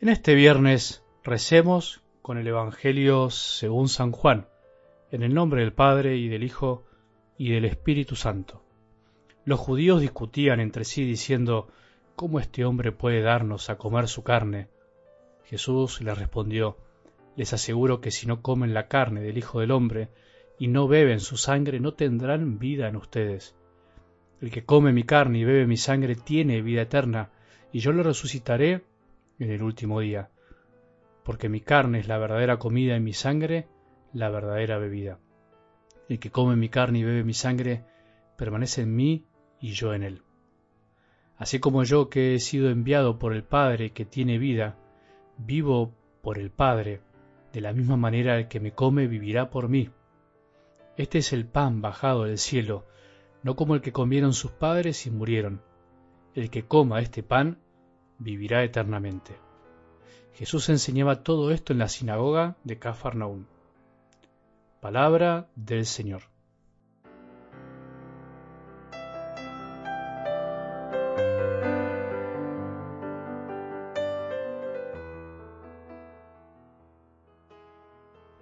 En este viernes recemos con el Evangelio según San Juan, en el nombre del Padre y del Hijo y del Espíritu Santo. Los judíos discutían entre sí diciendo, ¿cómo este hombre puede darnos a comer su carne? Jesús les respondió, les aseguro que si no comen la carne del Hijo del Hombre y no beben su sangre, no tendrán vida en ustedes. El que come mi carne y bebe mi sangre tiene vida eterna, y yo le resucitaré en el último día, porque mi carne es la verdadera comida y mi sangre la verdadera bebida. El que come mi carne y bebe mi sangre permanece en mí y yo en él. Así como yo que he sido enviado por el Padre que tiene vida, vivo por el Padre, de la misma manera el que me come vivirá por mí. Este es el pan bajado del cielo, no como el que comieron sus padres y murieron. El que coma este pan vivirá eternamente. Jesús enseñaba todo esto en la sinagoga de Cafarnaún. Palabra del Señor.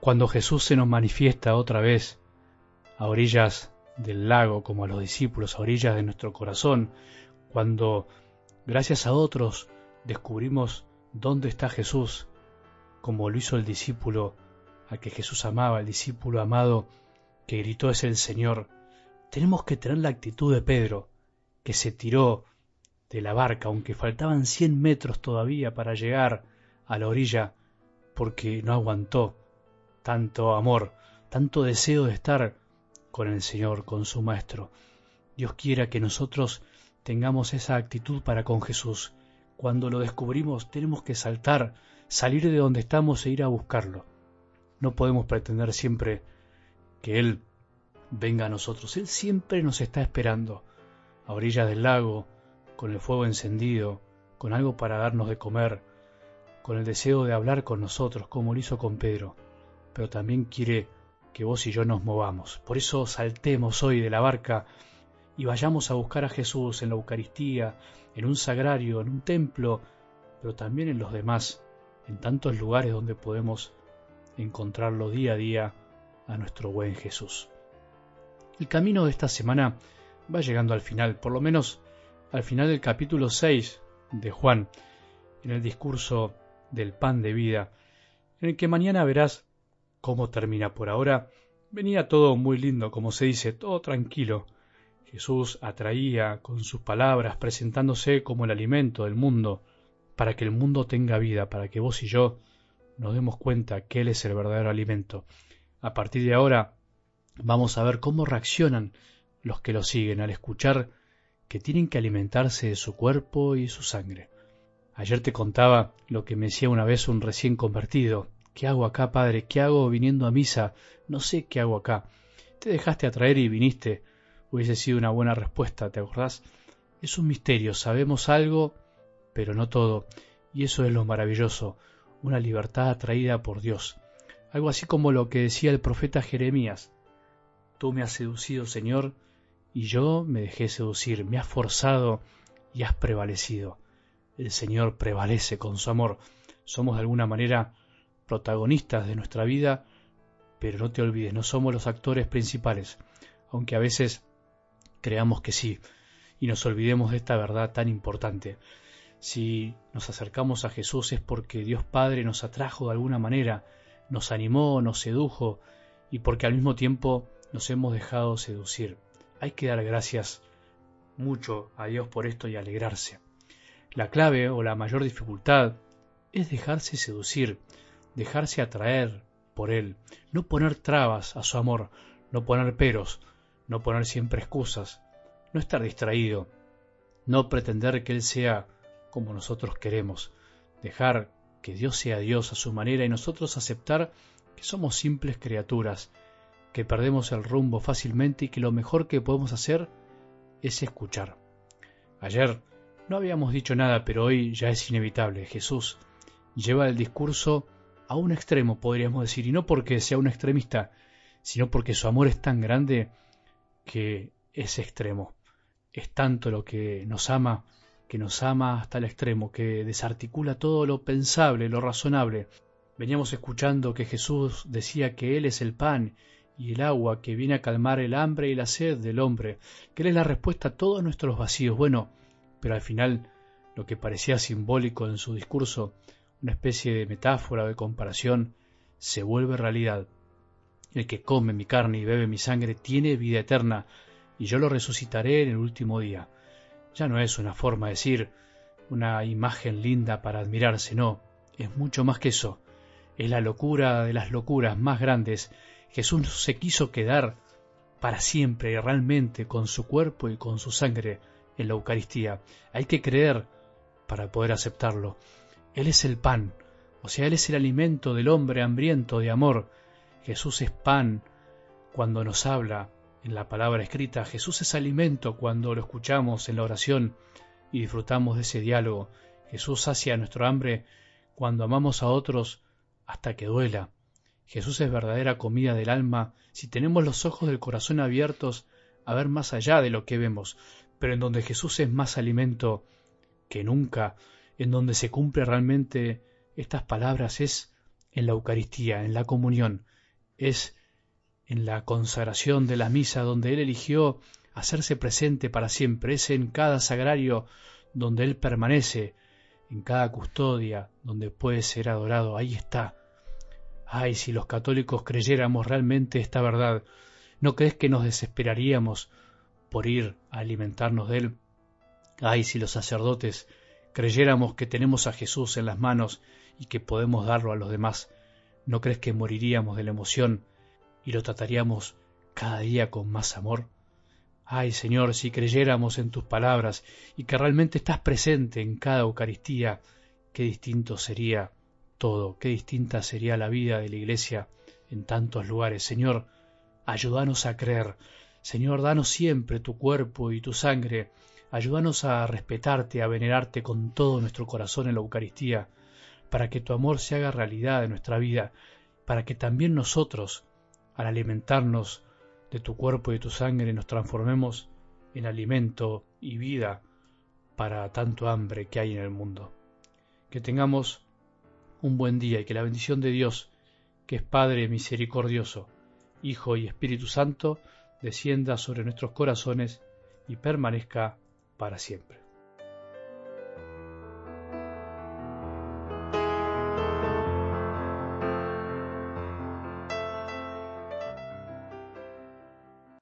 Cuando Jesús se nos manifiesta otra vez a orillas del lago como a los discípulos, a orillas de nuestro corazón, cuando Gracias a otros descubrimos dónde está Jesús, como lo hizo el discípulo a que Jesús amaba, el discípulo amado que gritó es el Señor. Tenemos que tener la actitud de Pedro, que se tiró de la barca, aunque faltaban cien metros todavía para llegar a la orilla, porque no aguantó tanto amor, tanto deseo de estar con el Señor, con su Maestro. Dios quiera que nosotros tengamos esa actitud para con Jesús. Cuando lo descubrimos tenemos que saltar, salir de donde estamos e ir a buscarlo. No podemos pretender siempre que Él venga a nosotros. Él siempre nos está esperando, a orillas del lago, con el fuego encendido, con algo para darnos de comer, con el deseo de hablar con nosotros, como lo hizo con Pedro. Pero también quiere que vos y yo nos movamos. Por eso saltemos hoy de la barca y vayamos a buscar a Jesús en la Eucaristía, en un sagrario, en un templo, pero también en los demás, en tantos lugares donde podemos encontrarlo día a día a nuestro buen Jesús. El camino de esta semana va llegando al final, por lo menos al final del capítulo 6 de Juan, en el discurso del pan de vida, en el que mañana verás cómo termina. Por ahora venía todo muy lindo, como se dice, todo tranquilo, Jesús atraía con sus palabras, presentándose como el alimento del mundo, para que el mundo tenga vida, para que vos y yo nos demos cuenta que Él es el verdadero alimento. A partir de ahora vamos a ver cómo reaccionan los que lo siguen al escuchar que tienen que alimentarse de su cuerpo y su sangre. Ayer te contaba lo que me decía una vez un recién convertido. ¿Qué hago acá, padre? ¿Qué hago viniendo a misa? No sé qué hago acá. Te dejaste atraer y viniste hubiese sido una buena respuesta, ¿te acordás? Es un misterio, sabemos algo, pero no todo, y eso es lo maravilloso, una libertad atraída por Dios. Algo así como lo que decía el profeta Jeremías. Tú me has seducido, Señor, y yo me dejé seducir, me has forzado y has prevalecido. El Señor prevalece con su amor. Somos de alguna manera protagonistas de nuestra vida, pero no te olvides, no somos los actores principales, aunque a veces creamos que sí y nos olvidemos de esta verdad tan importante. Si nos acercamos a Jesús es porque Dios Padre nos atrajo de alguna manera, nos animó, nos sedujo y porque al mismo tiempo nos hemos dejado seducir. Hay que dar gracias mucho a Dios por esto y alegrarse. La clave o la mayor dificultad es dejarse seducir, dejarse atraer por Él, no poner trabas a su amor, no poner peros, no poner siempre excusas, no estar distraído, no pretender que Él sea como nosotros queremos, dejar que Dios sea Dios a su manera y nosotros aceptar que somos simples criaturas, que perdemos el rumbo fácilmente y que lo mejor que podemos hacer es escuchar. Ayer no habíamos dicho nada, pero hoy ya es inevitable. Jesús lleva el discurso a un extremo, podríamos decir, y no porque sea un extremista, sino porque su amor es tan grande que es extremo. Es tanto lo que nos ama que nos ama hasta el extremo, que desarticula todo lo pensable, lo razonable. Veníamos escuchando que Jesús decía que Él es el pan y el agua que viene a calmar el hambre y la sed del hombre, que Él es la respuesta a todos nuestros vacíos. Bueno, pero al final lo que parecía simbólico en su discurso, una especie de metáfora o de comparación, se vuelve realidad. El que come mi carne y bebe mi sangre tiene vida eterna, y yo lo resucitaré en el último día. Ya no es una forma de decir, una imagen linda para admirarse, no, es mucho más que eso. Es la locura de las locuras más grandes. Jesús se quiso quedar para siempre y realmente con su cuerpo y con su sangre en la Eucaristía. Hay que creer para poder aceptarlo. Él es el pan, o sea, Él es el alimento del hombre hambriento de amor. Jesús es pan cuando nos habla en la palabra escrita. Jesús es alimento cuando lo escuchamos en la oración y disfrutamos de ese diálogo. Jesús sacia nuestro hambre cuando amamos a otros hasta que duela. Jesús es verdadera comida del alma si tenemos los ojos del corazón abiertos a ver más allá de lo que vemos, pero en donde Jesús es más alimento que nunca, en donde se cumple realmente estas palabras es en la Eucaristía, en la comunión, es en la consagración de la misa donde Él eligió hacerse presente para siempre, es en cada sagrario donde Él permanece, en cada custodia donde puede ser adorado, ahí está. Ay, si los católicos creyéramos realmente esta verdad, ¿no crees que nos desesperaríamos por ir a alimentarnos de Él? Ay, si los sacerdotes creyéramos que tenemos a Jesús en las manos y que podemos darlo a los demás, ¿no crees que moriríamos de la emoción y lo trataríamos cada día con más amor? Ay, Señor, si creyéramos en tus palabras y que realmente estás presente en cada Eucaristía, qué distinto sería todo, qué distinta sería la vida de la Iglesia en tantos lugares. Señor, ayúdanos a creer. Señor, danos siempre tu cuerpo y tu sangre Ayúdanos a respetarte, a venerarte con todo nuestro corazón en la Eucaristía, para que tu amor se haga realidad en nuestra vida, para que también nosotros, al alimentarnos de tu cuerpo y de tu sangre, nos transformemos en alimento y vida para tanto hambre que hay en el mundo. Que tengamos un buen día y que la bendición de Dios, que es Padre misericordioso, Hijo y Espíritu Santo, descienda sobre nuestros corazones y permanezca para siempre.